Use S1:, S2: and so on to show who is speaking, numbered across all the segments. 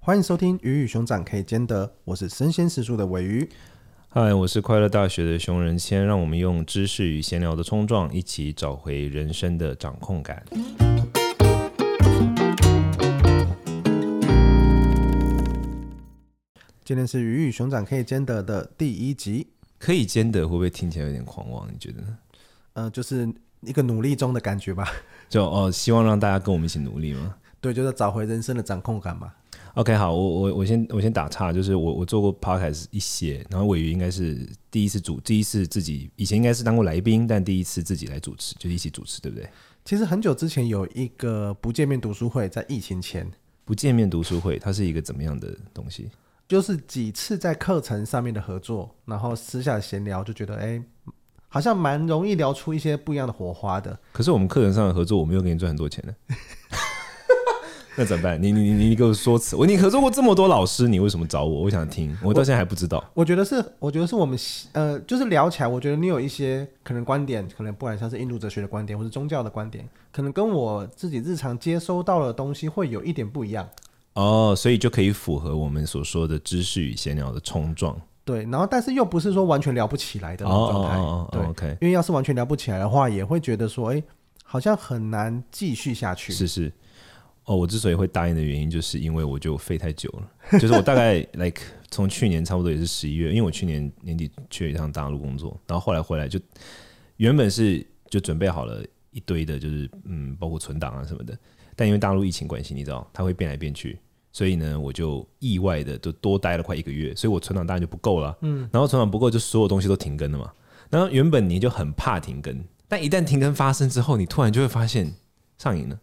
S1: 欢迎收听《鱼与熊掌可以兼得》，我是生鲜时书的尾鱼。
S2: 嗨，我是快乐大学的熊仁谦，让我们用知识与闲聊的冲撞，一起找回人生的掌控感。
S1: 今天是《鱼与熊掌可以兼得》的第一集，
S2: 可以兼得会不会听起来有点狂妄？你觉得呢？
S1: 呃，就是一个努力中的感觉吧。
S2: 就哦，希望让大家跟我们一起努力吗？
S1: 对，就是找回人生的掌控感嘛。
S2: OK，好，我我我先我先打岔，就是我我做过 Podcast 一些，然后尾鱼应该是第一次主，第一次自己以前应该是当过来宾，但第一次自己来主持，就一起主持，对不对？
S1: 其实很久之前有一个不见面读书会，在疫情前。
S2: 不见面读书会，它是一个怎么样的东西？
S1: 就是几次在课程上面的合作，然后私下闲聊，就觉得哎，好像蛮容易聊出一些不一样的火花的。
S2: 可是我们课程上的合作，我没有给你赚很多钱呢。那怎么办？你你你你给我说辞，我你合作过这么多老师，你为什么找我？我想听，我到现在还不知道。
S1: 我，我觉得是，我觉得是我们呃，就是聊起来，我觉得你有一些可能观点，可能不管像是印度哲学的观点，或是宗教的观点，可能跟我自己日常接收到的东西会有一点不一样。
S2: 哦，所以就可以符合我们所说的知识与闲聊的冲撞。
S1: 对，然后但是又不是说完全聊不起来的那种状态。
S2: 哦，对，OK。
S1: 因为要是完全聊不起来的话，也会觉得说，哎，好像很难继续下去。
S2: 是是。哦，我之所以会答应的原因，就是因为我就废太久了。就是我大概 like 从去年差不多也是十一月，因为我去年年底去了一趟大陆工作，然后后来回来就原本是就准备好了一堆的，就是嗯，包括存档啊什么的。但因为大陆疫情关系，你知道它会变来变去，所以呢，我就意外的就多待了快一个月，所以我存档当然就不够了。嗯，然后存档不够，就所有东西都停更了嘛。然后原本你就很怕停更，但一旦停更发生之后，你突然就会发现上瘾了。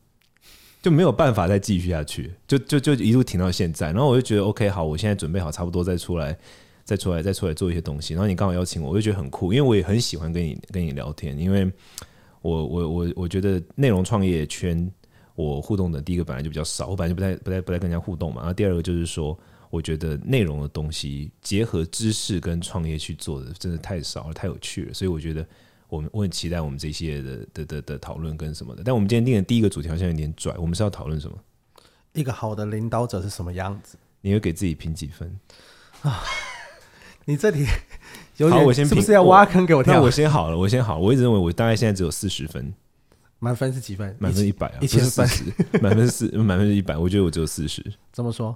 S2: 就没有办法再继续下去，就就就一路停到现在。然后我就觉得 OK，好，我现在准备好，差不多再出来，再出来，再出来做一些东西。然后你刚好邀请我，我就觉得很酷，因为我也很喜欢跟你跟你聊天。因为我我我我觉得内容创业圈我互动的第一个本来就比较少，我本来就不太不太不太跟人家互动嘛。然后第二个就是说，我觉得内容的东西结合知识跟创业去做的真的太少了，太有趣了。所以我觉得。我们我很期待我们这些的的的的讨论跟什么的，但我们今天定的第一个主题好像有点拽，我们是要讨论什么？
S1: 一个好的领导者是什么样子？
S2: 你会给自己评几分啊？
S1: 你这里有点，好，我先，是不是要挖坑给我跳？
S2: 我先好了，我先好，我一直认为我大概现在只有四十分，
S1: 满分是几分？
S2: 满分一百啊，
S1: 一千分，
S2: 满分四，满分是一百，我觉得我只有四十。
S1: 怎么说？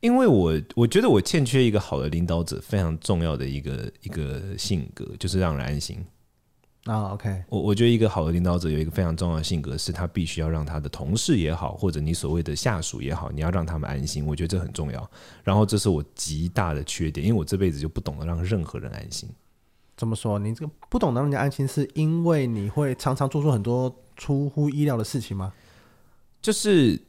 S2: 因为我我觉得我欠缺一个好的领导者，非常重要的一个一个性格，就是让人安心。
S1: 啊、oh，OK，
S2: 我我觉得一个好的领导者有一个非常重要的性格，是他必须要让他的同事也好，或者你所谓的下属也好，你要让他们安心。我觉得这很重要。然后这是我极大的缺点，因为我这辈子就不懂得让任何人安心。
S1: 怎么说？你这个不懂得让人家安心，是因为你会常常做出很多出乎意料的事情吗？
S2: 就是。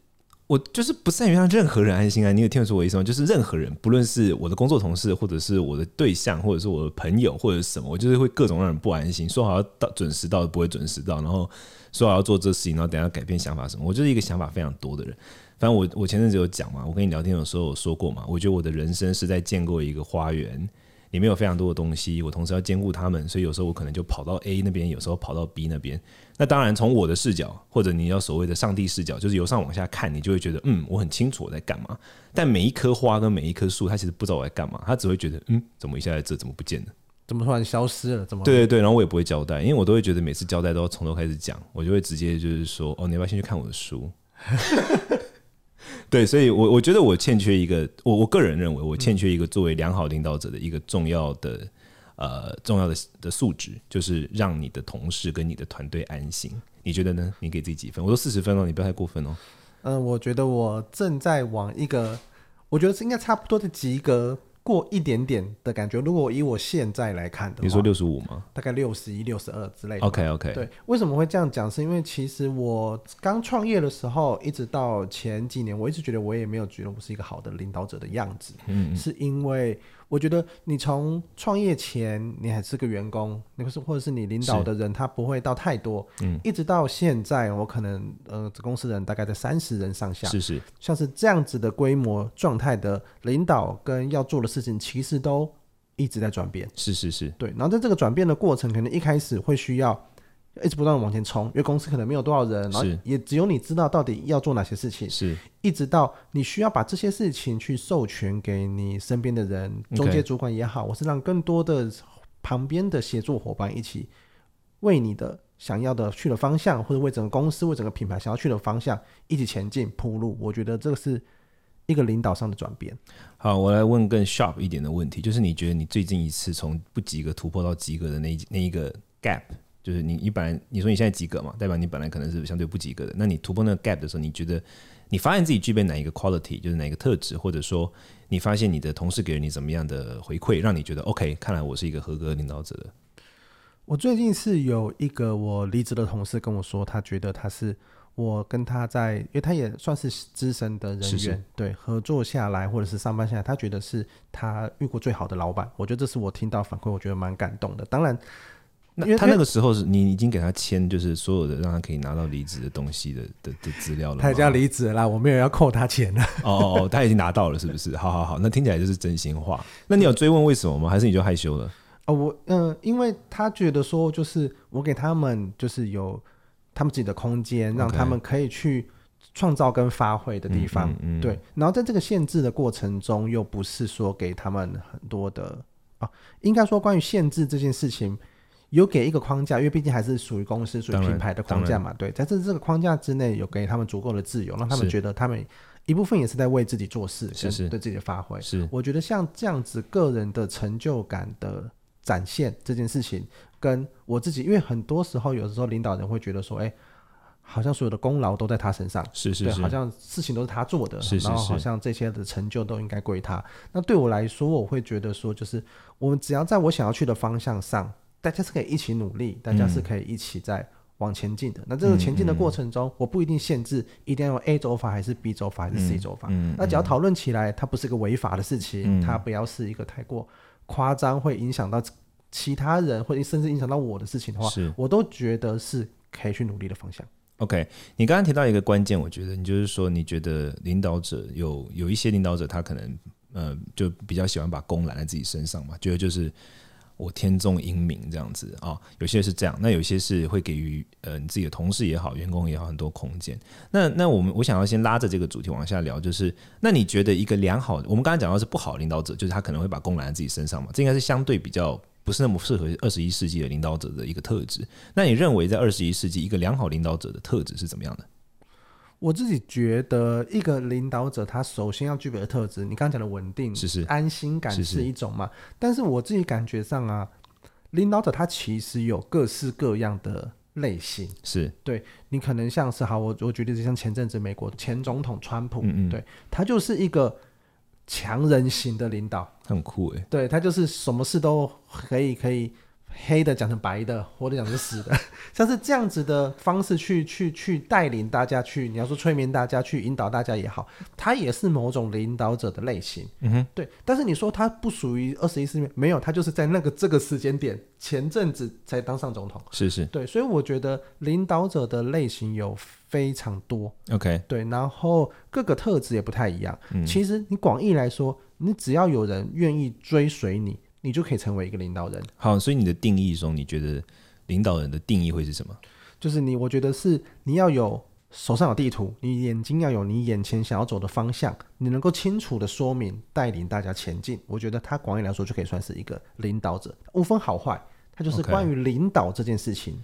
S2: 我就是不善于让任何人安心啊！你有听得出我意思吗？就是任何人，不论是我的工作同事，或者是我的对象，或者是我的朋友，或者什么，我就是会各种让人不安心。说好要到准时到，不会准时到，然后说好要做这事情，然后等下改变想法什么。我就是一个想法非常多的人。反正我我前阵子有讲嘛，我跟你聊天的时候有说过嘛，我觉得我的人生是在建构一个花园。里面有非常多的东西，我同时要兼顾他们，所以有时候我可能就跑到 A 那边，有时候跑到 B 那边。那当然，从我的视角，或者你要所谓的上帝视角，就是由上往下看，你就会觉得，嗯，我很清楚我在干嘛。但每一棵花跟每一棵树，它其实不知道我在干嘛，它只会觉得，嗯，怎么一下在这，怎么不见了？
S1: 怎么突然消失了？怎么？
S2: 对对对，然后我也不会交代，因为我都会觉得每次交代都要从头开始讲，我就会直接就是说，哦，你要不要先去看我的书？对，所以我，我我觉得我欠缺一个，我我个人认为我欠缺一个作为良好领导者的一个重要的呃重要的的素质，就是让你的同事跟你的团队安心。你觉得呢？你给自己几分？我说四十分哦，你不要太过分哦。
S1: 嗯、呃，我觉得我正在往一个，我觉得是应该差不多的及格。过一点点的感觉。如果以我现在来看的话，
S2: 你说六十五吗？
S1: 大概六十一、六十二之类的。
S2: OK OK。
S1: 对，为什么会这样讲？是因为其实我刚创业的时候，一直到前几年，我一直觉得我也没有觉得我是一个好的领导者的样子。嗯，是因为。我觉得你从创业前你还是个员工，那个是或者是你领导的人，他不会到太多，嗯，一直到现在，我可能呃，公司人大概在三十人上下，
S2: 是是，
S1: 像是这样子的规模状态的领导跟要做的事情，其实都一直在转变，
S2: 是是是，
S1: 对。然后在这个转变的过程，可能一开始会需要一直不断的往前冲，因为公司可能没有多少人，然后也只有你知道到底要做哪些事情，
S2: 是，
S1: 一直到你需要把这些事情去授权给你身边的人，中介主管也好，我是让更多的旁边的协作伙伴一起为你的想要的去的方向，或者为整个公司、为整个品牌想要去的方向一起前进铺路。我觉得这个是一个领导上的转变。
S2: 好，我来问更 sharp 一点的问题，就是你觉得你最近一次从不及格突破到及格的那一那一个 gap？就是你，你本来你说你现在及格嘛，代表你本来可能是相对不及格的。那你突破那个 gap 的时候，你觉得你发现自己具备哪一个 quality，就是哪一个特质，或者说你发现你的同事给了你怎么样的回馈，让你觉得 OK，看来我是一个合格领导者的。
S1: 我最近是有一个我离职的同事跟我说，他觉得他是我跟他在，因为他也算是资深的人员，是是对合作下来或者是上班下来，他觉得是他遇过最好的老板。我觉得这是我听到反馈，我觉得蛮感动的。当然。
S2: 那他那个时候是你已经给他签，就是所有的让他可以拿到离职的东西的的的资料了。
S1: 他已经离职了，我没有要扣他钱了。
S2: 哦他已经拿到了，是不是？好好好，那听起来就是真心话。那你有追问为什么吗？还是你就害羞了？
S1: 哦，我嗯、呃，因为他觉得说，就是我给他们就是有他们自己的空间，让他们可以去创造跟发挥的地方。Okay. 嗯嗯嗯对，然后在这个限制的过程中，又不是说给他们很多的啊，应该说关于限制这件事情。有给一个框架，因为毕竟还是属于公司、属于品牌的框架嘛，对，在这这个框架之内，有给他们足够的自由，让他们觉得他们一部分也是在为自己做事，是是对自己的发挥。是，我觉得像这样子个人的成就感的展现这件事情，跟我自己，因为很多时候，有的时候领导人会觉得说，哎，好像所有的功劳都在他身上，
S2: 是是是，
S1: 好像事情都是他做的，然后好像这些的成就都应该归他。那对我来说，我会觉得说，就是我们只要在我想要去的方向上。大家是可以一起努力，大家是可以一起在往前进的。嗯、那这个前进的过程中，嗯、我不一定限制一定要用 A 走法，还是 B 走法，还是 C 走法。那只要讨论起来，它不是个违法的事情，嗯、它不要是一个太过夸张，会影响到其他人，或者甚至影响到我的事情的话，是我都觉得是可以去努力的方向。
S2: OK，你刚刚提到一个关键，我觉得你就是说，你觉得领导者有有一些领导者，他可能呃就比较喜欢把功揽在自己身上嘛，觉得就是。我天纵英明这样子啊、有些是这样，那有些是会给予呃你自己的同事也好，员工也好很多空间。那那我们我想要先拉着这个主题往下聊，就是那你觉得一个良好，我们刚才讲到是不好领导者，就是他可能会把功揽在自己身上嘛，这应该是相对比较不是那么适合二十一世纪的领导者的一个特质。那你认为在二十一世纪一个良好领导者的特质是怎么样的？
S1: 我自己觉得，一个领导者他首先要具备的特质，你刚刚讲的稳定、是是安心感是一种嘛？是是但是我自己感觉上啊，领导者他其实有各式各样的类型。是对，你可能像是好，我我举例就像前阵子美国前总统川普，嗯嗯对，他就是一个强人型的领导，
S2: 很酷诶。
S1: 对，他就是什么事都可以可以。黑的讲成白的，活的讲成死的，像是这样子的方式去去去带领大家去，你要说催眠大家去引导大家也好，他也是某种领导者的类型。嗯哼，对。但是你说他不属于二十一世纪，没有，他就是在那个这个时间点，前阵子才当上总统。
S2: 是是，
S1: 对。所以我觉得领导者的类型有非常多。
S2: OK，
S1: 对。然后各个特质也不太一样。嗯，其实你广义来说，你只要有人愿意追随你。你就可以成为一个领导人。
S2: 好，所以你的定义中，你觉得领导人的定义会是什么？
S1: 就是你，我觉得是你要有手上有地图，你眼睛要有你眼前想要走的方向，你能够清楚的说明，带领大家前进。我觉得他广义来说就可以算是一个领导者，无分好坏，他就是关于领导这件事情。Okay.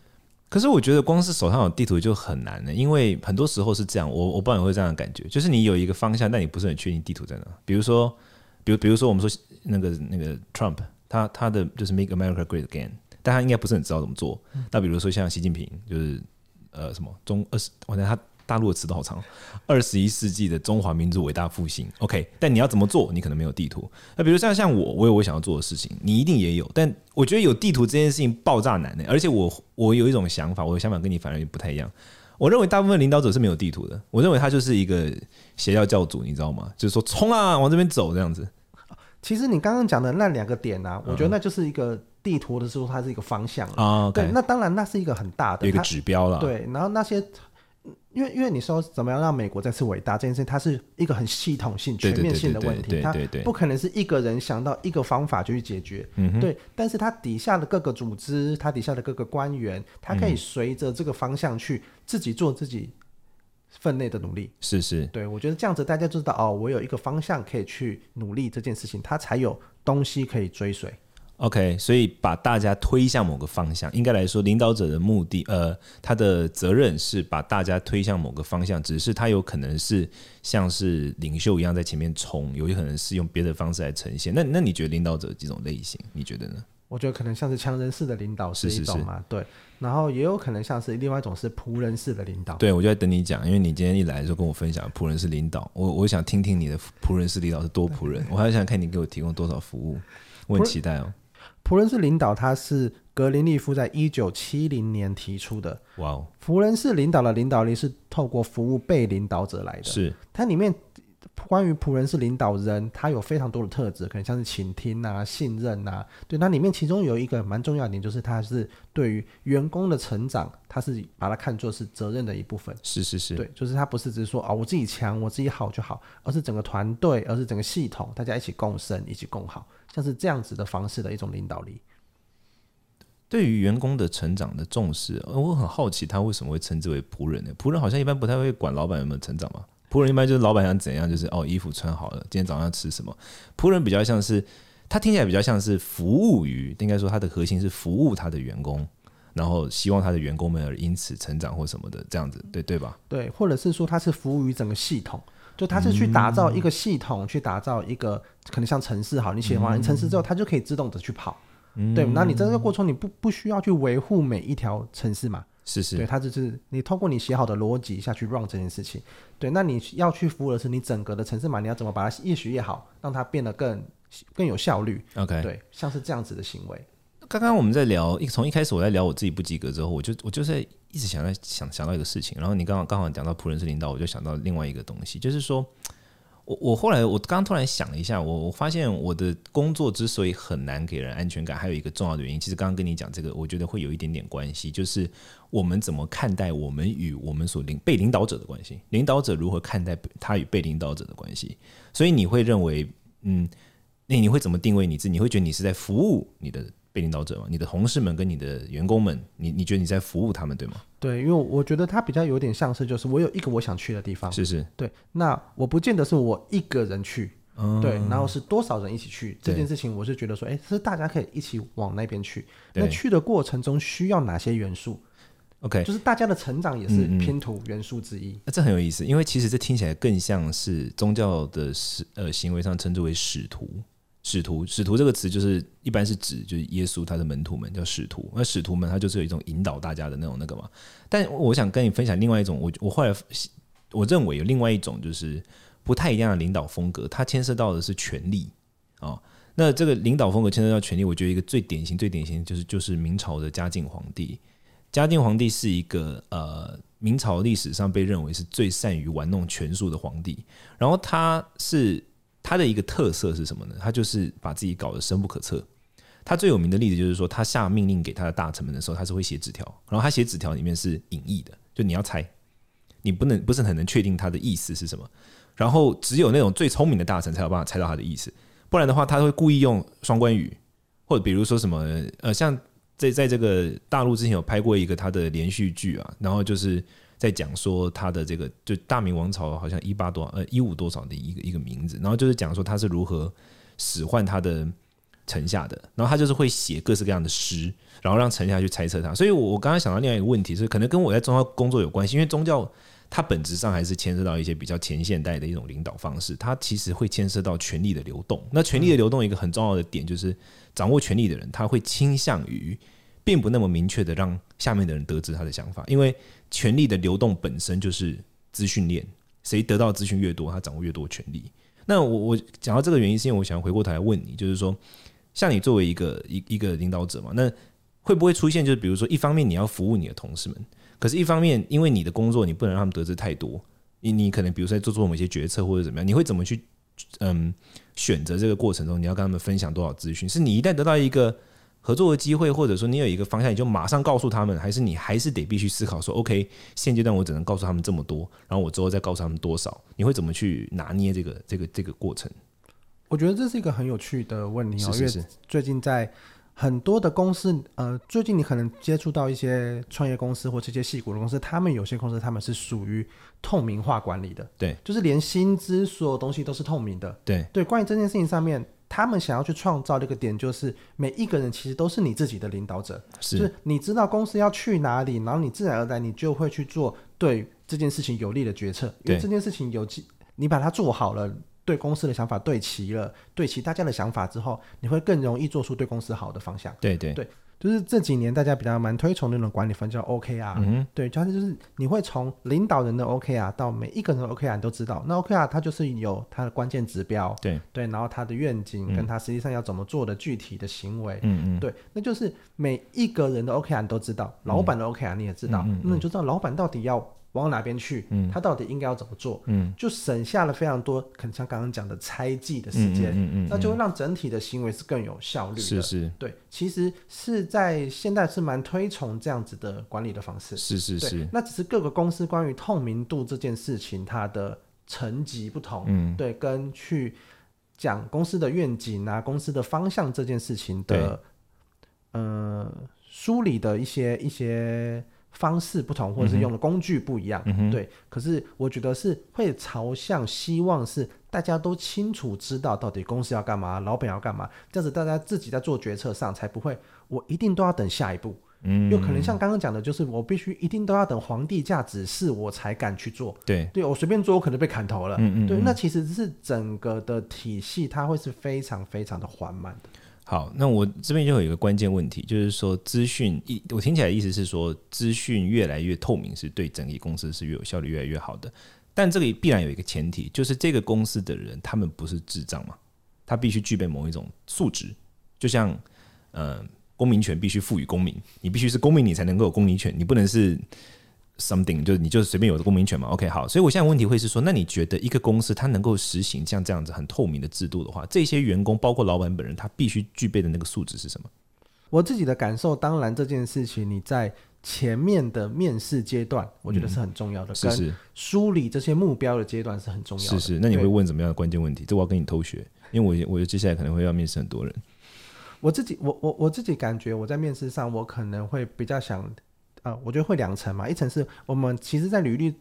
S2: 可是我觉得光是手上有地图就很难了，因为很多时候是这样，我我不知道你会这样的感觉，就是你有一个方向，但你不是很确定地图在哪。比如说。比如，比如说，我们说那个那个 Trump，他他的就是 Make America Great Again，但他应该不是很知道怎么做。那比如说像习近平，就是呃什么中二十，我觉得他大陆的词都好长，二十一世纪的中华民族伟大复兴。OK，但你要怎么做，你可能没有地图。那比如像像我，我有我想要做的事情，你一定也有。但我觉得有地图这件事情爆炸难的，而且我我有一种想法，我的想法跟你反而不太一样。我认为大部分领导者是没有地图的。我认为他就是一个邪教教主，你知道吗？就是说冲啊，往这边走这样子。
S1: 其实你刚刚讲的那两个点呢、啊，我觉得那就是一个地图的时候，它是一个方向啊。对，那当然那是一个很大的
S2: 一个指标了。
S1: 对，然后那些因为因为你说怎么样让美国再次伟大这件事情，它是一个很系统性、全面性的问题，它不可能是一个人想到一个方法就去解决。嗯，对。但是它底下的各个组织，它底下的各个官员，它可以随着这个方向去自己做自己分内的努力。
S2: 是是。
S1: 对，我觉得这样子大家就知道哦，我有一个方向可以去努力这件事情，它才有东西可以追随。
S2: OK，所以把大家推向某个方向，应该来说，领导者的目的，呃，他的责任是把大家推向某个方向，只是他有可能是像是领袖一样在前面冲，有可能是用别的方式来呈现。那那你觉得领导者几种类型？你觉得呢？
S1: 我觉得可能像是强人式的领导是一种嘛，是是是对，然后也有可能像是另外一种是仆人式的领导。
S2: 对，我就在等你讲，因为你今天一来就跟我分享仆人式领导，我我想听听你的仆人式领导是多仆人，我还想看你给我提供多少服务，我很期待哦。
S1: 仆人式领导，他是格林利夫在一九七零年提出的。哇哦！仆人式领导的领导力是透过服务被领导者来的。
S2: 是
S1: 它里面关于仆人式领导人，他有非常多的特质，可能像是倾听啊、信任啊。对，那里面其中有一个蛮重要的点，就是他是对于员工的成长，他是把它看作是责任的一部分。
S2: 是是是，
S1: 对，就是他不是只是说啊、哦，我自己强，我自己好就好，而是整个团队，而是整个系统，大家一起共生，一起共好。像是这样子的方式的一种领导力，
S2: 对于员工的成长的重视，我很好奇他为什么会称之为仆人呢？仆人好像一般不太会管老板有没有成长嘛。仆人一般就是老板想怎样，就是哦，衣服穿好了，今天早上要吃什么。仆人比较像是他听起来比较像是服务于，应该说他的核心是服务他的员工，然后希望他的员工们而因此成长或什么的这样子，对对吧？
S1: 对，或者是说他是服务于整个系统。就它是去打造一个系统，嗯、去打造一个可能像城市好，你写完城市之后，它就可以自动的去跑，嗯、对。那你在这个过程，你不不需要去维护每一条城市嘛？
S2: 是是，
S1: 对，它就是你通过你写好的逻辑下去 run 这件事情。对，那你要去服务的是你整个的城市嘛？你要怎么把它越学越好，让它变得更更有效率
S2: ？OK，
S1: 对，像是这样子的行为。
S2: 刚刚我们在聊，一从一开始我在聊我自己不及格之后，我就我就在一直想在想想到一个事情，然后你刚好刚好讲到仆人是领导，我就想到另外一个东西，就是说。我我后来我刚刚突然想了一下，我我发现我的工作之所以很难给人安全感，还有一个重要的原因，其实刚刚跟你讲这个，我觉得会有一点点关系，就是我们怎么看待我们与我们所领被领导者的关系，领导者如何看待他与被领导者的关系，所以你会认为，嗯，那你会怎么定位你自己？你会觉得你是在服务你的？被领导者嘛，你的同事们跟你的员工们，你你觉得你在服务他们对吗？
S1: 对，因为我觉得他比较有点像是，就是我有一个我想去的地方，
S2: 是是，
S1: 对，那我不见得是我一个人去，嗯、对，然后是多少人一起去这件事情，我是觉得说，哎，是大家可以一起往那边去。那去的过程中需要哪些元素
S2: ？OK，
S1: 就是大家的成长也是拼图元素之一。
S2: 那、这很有意思，因为其实这听起来更像是宗教的使呃行为上称之为使徒。使徒，使徒这个词就是一般是指就是耶稣他的门徒们叫使徒，那使徒们他就是有一种引导大家的那种那个嘛。但我想跟你分享另外一种，我我后来我认为有另外一种就是不太一样的领导风格，它牵涉到的是权力啊、哦。那这个领导风格牵涉到权力，我觉得一个最典型、最典型就是就是明朝的嘉靖皇帝。嘉靖皇帝是一个呃明朝历史上被认为是最善于玩弄权术的皇帝，然后他是。他的一个特色是什么呢？他就是把自己搞得深不可测。他最有名的例子就是说，他下命令给他的大臣们的时候，他是会写纸条，然后他写纸条里面是隐意的，就你要猜，你不能不是很能确定他的意思是什么。然后只有那种最聪明的大臣才有办法猜到他的意思，不然的话，他会故意用双关语，或者比如说什么呃，像在在这个大陆之前有拍过一个他的连续剧啊，然后就是。在讲说他的这个就大明王朝好像一八多呃一五多少的一个一个名字，然后就是讲说他是如何使唤他的臣下的，然后他就是会写各式各样的诗，然后让臣下去猜测他。所以我我刚刚想到另外一个问题是，可能跟我在宗教工作有关系，因为宗教它本质上还是牵涉到一些比较前现代的一种领导方式，它其实会牵涉到权力的流动。那权力的流动一个很重要的点就是，掌握权力的人他会倾向于并不那么明确的让下面的人得知他的想法，因为。权力的流动本身就是资讯链，谁得到资讯越多，他掌握越多权力。那我我讲到这个原因，是因为我想回过头来问你，就是说，像你作为一个一一个领导者嘛，那会不会出现就是比如说，一方面你要服务你的同事们，可是一方面因为你的工作你不能让他们得知太多，你你可能比如说做做某些决策或者怎么样，你会怎么去嗯选择这个过程中你要跟他们分享多少资讯？是你一旦得到一个合作的机会，或者说你有一个方向，你就马上告诉他们，还是你还是得必须思考说，OK，现阶段我只能告诉他们这么多，然后我之后再告诉他们多少？你会怎么去拿捏这个这个这个过程？
S1: 我觉得这是一个很有趣的问题哦，
S2: 是是是，
S1: 因为最近在很多的公司，呃，最近你可能接触到一些创业公司或这些矽谷的公司，他们有些公司他们是属于透明化管理的，
S2: 对，
S1: 就是连薪资所有东西都是透明的，
S2: 对
S1: 对。关于这件事情上面。他们想要去创造这个点，就是每一个人其实都是你自己的领导者，
S2: 是，
S1: 就是你知道公司要去哪里，然后你自然而然你就会去做对这件事情有利的决策，因为这件事情有你把它做好了，对公司的想法对齐了，对齐大家的想法之后，你会更容易做出对公司好的方向。
S2: 对对
S1: 对。就是这几年大家比较蛮推崇那种管理方叫 OKR，嗯，对，就是就是你会从领导人的 OKR 到每一个人的 OKR 你都知道，那 OKR 它就是有它的关键指标，对对，然后它的愿景跟它实际上要怎么做的具体的行为，嗯嗯，对，那就是每一个人的 OKR 你都知道，老板的 OKR 你也知道，那你就知道老板到底要。往哪边去？嗯，他到底应该要怎么做？嗯，就省下了非常多，可能像刚刚讲的猜忌的时间，嗯嗯，嗯，那就会让整体的行为是更有效率的。
S2: 是是，
S1: 对，其实是在现在是蛮推崇这样子的管理的方式。
S2: 是是是，
S1: 那只是各个公司关于透明度这件事情，它的层级不同。嗯，对，跟去讲公司的愿景啊，公司的方向这件事情的，呃，梳理的一些一些。方式不同，或者是用的工具不一样，嗯，对。可是我觉得是会朝向希望是大家都清楚知道到底公司要干嘛，老板要干嘛，这样子大家自己在做决策上才不会，我一定都要等下一步。嗯，有可能像刚刚讲的，就是我必须一定都要等皇帝驾指示我才敢去做。对，对我随便做，我可能被砍头了。嗯嗯，嗯，对，那其实是整个的体系，它会是非常非常的缓慢的。
S2: 好，那我这边就有一个关键问题，就是说资讯一，我听起来的意思是说，资讯越来越透明，是对整体公司是越有效率、越来越好的。但这里必然有一个前提，就是这个公司的人他们不是智障嘛，他必须具备某一种素质，就像呃，公民权必须赋予公民，你必须是公民，你才能够有公民权，你不能是。Something 就是你就随便有个公民权嘛，OK 好，所以我现在问题会是说，那你觉得一个公司它能够实行像这样子很透明的制度的话，这些员工包括老板本人，他必须具备的那个素质是什么？
S1: 我自己的感受，当然这件事情你在前面的面试阶段，我觉得是很重要的，是是梳理这些目标的阶段是很重要的。
S2: 是是，那你会问什么样的关键问题？这我要跟你偷学，因为我我接下来可能会要面试很多人。
S1: 我自己我我我自己感觉我在面试上，我可能会比较想。呃，我觉得会两层嘛，一层是我们其实，在履历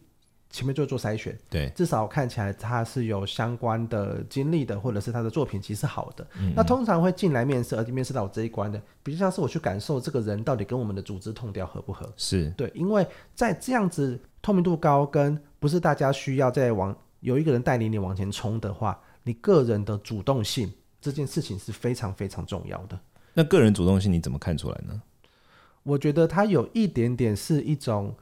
S1: 前面就做筛选，
S2: 对，
S1: 至少看起来他是有相关的经历的，或者是他的作品其实是好的。那通常会进来面试，而且面试到我这一关的，比较像是我去感受这个人到底跟我们的组织痛调合不合。
S2: 是
S1: 对，因为在这样子透明度高，跟不是大家需要再往有一个人带领你往前冲的话，你个人的主动性这件事情是非常非常重要的。
S2: 那个人主动性你怎么看出来呢？
S1: 我觉得他有一点点是一种，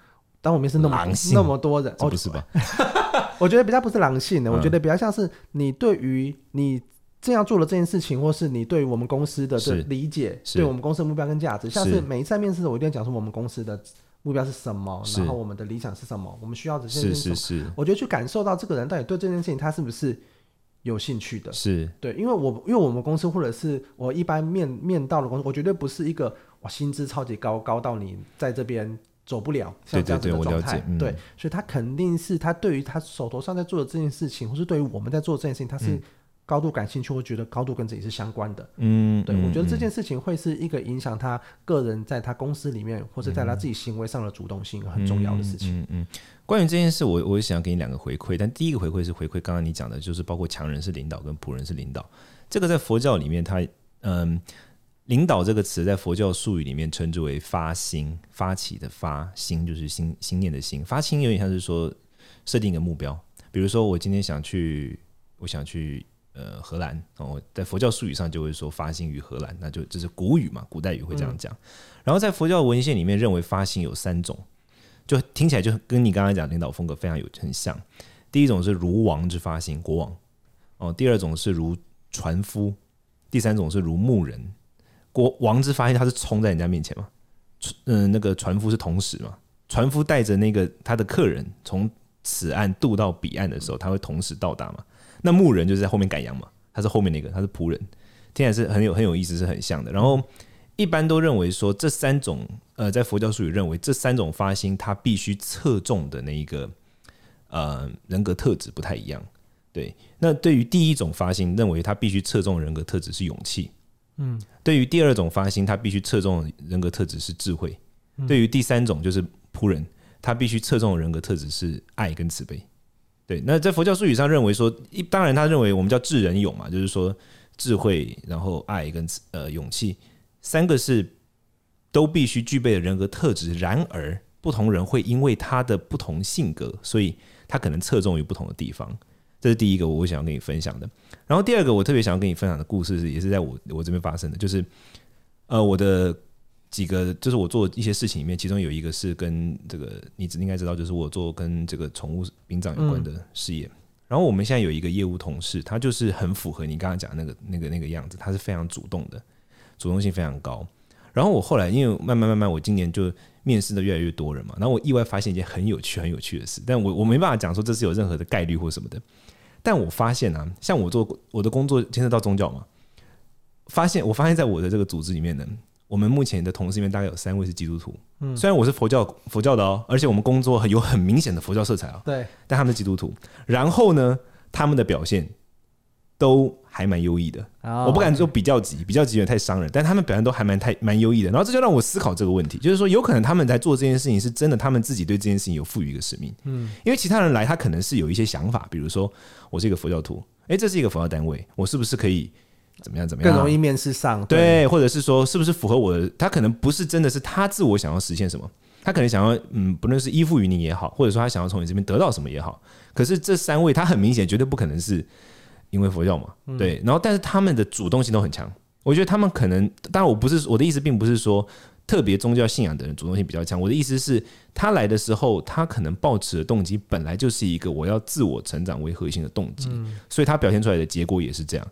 S1: 当我面试那么那么多人，
S2: 哦，不是吧？
S1: 我觉得比较不是狼性的，嗯，我觉得比较像是你对于你这样做的这件事情，或是你对于我们公司的理解，对我们公司的目标跟价值，像是每一次面试的，我一定要讲说我们公司的目标是什么，然后我们的理想是什么，我们需要的这件事。情。我觉得去感受到这个人到底对这件事情他是不是有兴趣的，是。对，因为我因为我们公司或者是我一般面面到的公司，我绝对不是一个。哇，薪资超级高，高到你在这边走不了，像这样子的状态。对，对，对，我了解。嗯。对，所以他肯定是他对于他手头上在做的这件事情，或是对于我们在做这件事情，他是高度感兴趣，或觉得高度跟自己是相关的。嗯，对，我觉得这件事情会是一个影响他个人在他公司里面，或者在他自己行为上的主动性很重要的事情。嗯嗯，嗯。
S2: 关于这件事，我我也想要给你两个回馈，但第一个回馈是回馈刚刚你讲的，就是包括强人是领导跟仆人是领导，这个在佛教里面，他嗯。领导这个词在佛教术语里面称之为发心，发起的发心就是心心念的心，发心有点像是说设定一个目标，比如说我今天想去，我想去呃荷兰哦，在佛教术语上就会说发心于荷兰，那就这是古语嘛，古代语会这样讲。然后在佛教文献里面认为发心有三种，就听起来就跟你刚刚讲领导风格非常有很像。第一种是如王之发心，国王哦；第二种是如船夫；第三种是如牧人。国王之发心，他是冲在人家面前嘛？嗯，那个船夫是同时嘛？船夫带着那个他的客人从此岸渡到彼岸的时候，他会同时到达嘛？那牧人就是在后面赶羊嘛？他是后面那个，他是仆人，听起来是很有很有意思，是很像的。然后一般都认为说这三种呃，在佛教术语认为这三种发心，他必须侧重的那一个呃人格特质不太一样。对，那对于第一种发心，认为他必须侧重人格特质是勇气。嗯，对于第二种发心，他必须侧重人格特质是智慧。嗯、对于第三种就是仆人，他必须侧重人格特质是爱跟慈悲。对，那在佛教术语上认为说，一当然他认为我们叫智人勇嘛，就是说智慧，然后爱跟呃勇气。三个是都必须具备的人格特质，然而不同人会因为他的不同性格，所以他可能侧重于不同的地方。这是第一个我想要跟你分享的。然后第二个我特别想要跟你分享的故事是，也是在我我这边发生的，就是呃我的几个就是我做一些事情里面，其中有一个是跟这个你应该知道，就是我做跟这个宠物殡葬有关的事业。然后我们现在有一个业务同事，他就是很符合你刚刚讲的那个那个那个样子，他是非常主动的。主动性非常高，然后我后来因为慢慢慢慢，我今年就面试的越来越多人嘛，然后我意外发现一件很有趣很有趣的事，但我我没办法讲说这是有任何的概率或什么的，但我发现啊，像我做我的工作牵涉到宗教嘛，发现我发现在我的这个组织里面呢，我们目前的同事里面大概有三位是基督徒，嗯，虽然我是佛教佛教的哦，而且我们工作有很明显的佛教色彩啊，
S1: 对，
S2: 但他们是基督徒，然后呢，他们的表现。都还蛮优异的，oh, 我不敢说比较级，比较级有点太伤人，但他们表现都还蛮太蛮优异的。然后这就让我思考这个问题，就是说有可能他们在做这件事情是真的，他们自己对这件事情有赋予一个使命。嗯，因为其他人来，他可能是有一些想法，比如说我是一个佛教徒，哎，这是一个佛教单位，我是不是可以怎么样怎么样？
S1: 更容易面试上，对，
S2: 对，或者是说是不是符合我的？他可能不是真的是他自我想要实现什么，他可能想要嗯，不论是依附于你也好，或者说他想要从你这边得到什么也好。可是这三位他很明显绝对不可能是。因为佛教嘛，对，然后但是他们的主动性都很强，我觉得他们可能，当然我不是我的意思，并不是说特别宗教信仰的人主动性比较强，我的意思是，他来的时候，他可能抱持的动机本来就是一个我要自我成长为核心的动机，所以他表现出来的结果也是这样。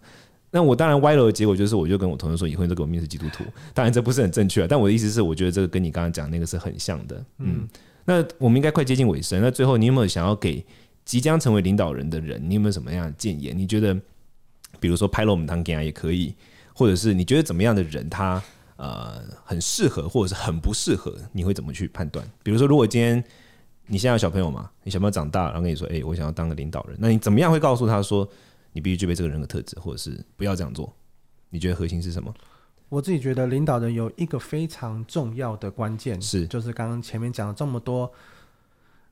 S2: 那我当然歪楼的结果就是，我就跟我同事说，以后你都给我面试基督徒，当然这不是很正确啊，但我的意思是，我觉得这个跟你刚刚讲那个是很像的，嗯，那我们应该快接近尾声，那最后你有没有想要给？即将成为领导人的人，你有没有什么样的建议？你觉得，比如说拍了我们当 g 也可以，或者是你觉得怎么样的人他呃很适合，或者是很不适合？你会怎么去判断？比如说，如果今天你现在有小朋友嘛，你小朋友长大，然后跟你说：“哎、欸，我想要当个领导人。”那你怎么样会告诉他说你必须具备这个人格特质，或者是不要这样做？你觉得核心是什么？
S1: 我自己觉得领导人有一个非常重要的关键
S2: 是，
S1: 就是刚刚前面讲了这么多。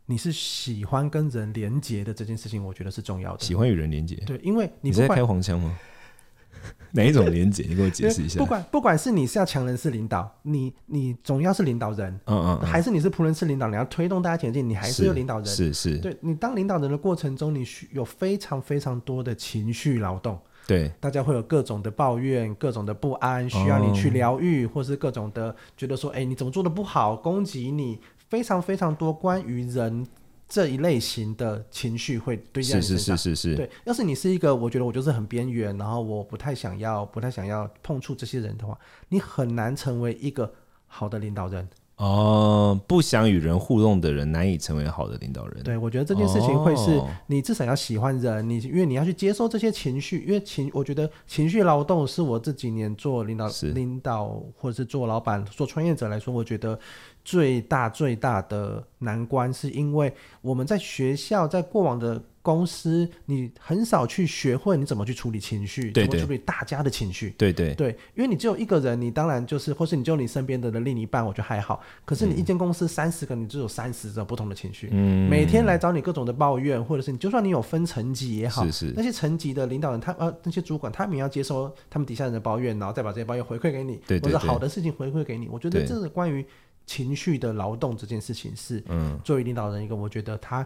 S1: 你是喜欢跟人连接的这件事情，我觉得是重要的。
S2: 喜欢与人连接，
S1: 对，因为你，
S2: 你在开黄腔吗？哪一种连接？你给我解释一下。
S1: 不管不管是你是要强人是领导，你你总要是领导人，嗯嗯，嗯，还是你是仆人是领导，你要推动大家前进，你还是有领导人，
S2: 是是，是。
S1: 对，你当领导人的过程中，你需有非常非常多的情绪劳动，
S2: 对，
S1: 大家会有各种的抱怨，各种的不安，需要你去疗愈，哦，或是各种的觉得说，哎，你怎么做的不好，攻击你。非常非常多关于人这一类型的情绪会堆在身上。
S2: 是是是是是。
S1: 对，要是你是一个，我觉得我就是很边缘，然后我不太想要，不太想要碰触这些人的话，你很难成为一个好的领导人。
S2: 哦，不想与人互动的人难以成为好的领导人。
S1: 对，我觉得这件事情会是你至少要喜欢人，你因为你要去接受这些情绪，因为情，我觉得情绪劳动是我这几年做领导、领导或者是做老板、做创业者来说，我觉得。最大最大的难关，是因为我们在学校，在过往的公司，你很少去学会你怎么去处理情绪，
S2: 对对，
S1: 怎么处理大家的情绪，
S2: 对对。
S1: 对，因为你只有一个人，你当然就是，或是你只有你身边的的另一半，我觉得还好。可是你一间公司三十个，你只有三十种不同的情绪，嗯，每天来找你各种的抱怨，或者是你就算你有分层级也好，
S2: 是是，
S1: 那些层级的领导人，他呃那些主管，他们也要接收他们底下人的抱怨，然后再把这些抱怨回馈给你，
S2: 对对对，
S1: 或者好的事情回馈给你。我觉得这是关于。情绪的劳动这件事情是，嗯，作为领导人一个，我觉得他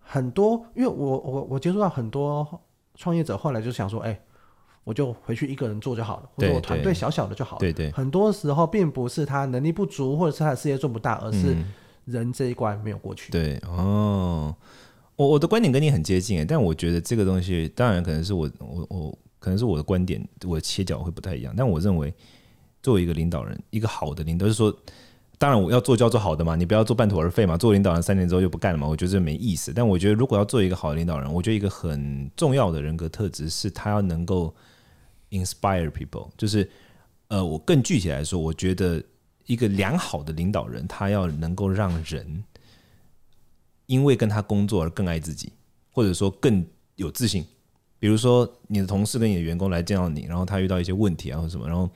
S1: 很多，因为我我我接触到很多创业者，后来就想说，哎，我就回去一个人做就好了，或者我团队小小的就好了。
S2: 对对，
S1: 很多时候并不是他能力不足，或者是他的事业做不大，而是人这一关没有过去。
S2: 对哦，我我的观点跟你很接近，但我觉得这个东西，当然可能是我我我可能是我的观点，我的切角会不太一样，但我认为作为一个领导人，一个好的领导，就是说。当然，我要做就要做好的嘛，你不要做半途而废嘛。做领导人三年之后就不干了嘛，我觉得这没意思。但我觉得，如果要做一个好的领导人，我觉得一个很重要的人格特质是他要能够 inspire people，就是呃，我更具体来说，我觉得一个良好的领导人，他要能够让人因为跟他工作而更爱自己，或者说更有自信。比如说，你的同事跟你的员工来见到你，然后他遇到一些问题啊或什么，然后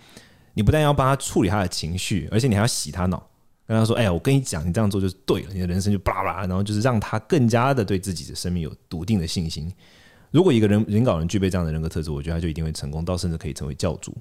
S2: 你不但要帮他处理他的情绪，而且你还要洗他脑，跟他说：“哎呀，我跟你讲，你这样做就是对了，你的人生就巴拉巴拉。”然后就是让他更加的对自己的生命有笃定的信心。如果一个人领导人具备这样的人格特质，我觉得他就一定会成功，到甚至可以成为教主。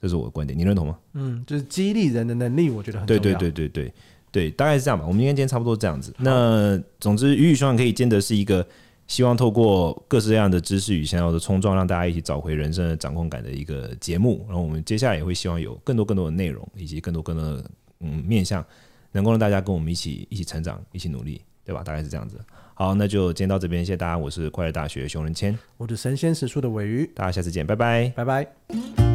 S2: 这是我的观点，你认同吗？
S1: 嗯，就是激励人的能力，我觉得很重要。
S2: 对对对对对对，大概是这样吧。我们今天今天差不多这样子。那总之，鱼与熊掌可以兼得是一个希望透过各式各样的知识与想要的冲撞，让大家一起找回人生的掌控感的一个节目。然后我们接下来也会希望有更多更多的内容，以及更多更多的嗯面向，能够让大家跟我们一起一起成长，一起努力，对吧？大概是这样子。好，那就今天到这边，谢谢大家。我是快乐大学熊仁谦，
S1: 我是神仙食书的尾鱼，
S2: 大家下次见，拜拜，
S1: 拜拜。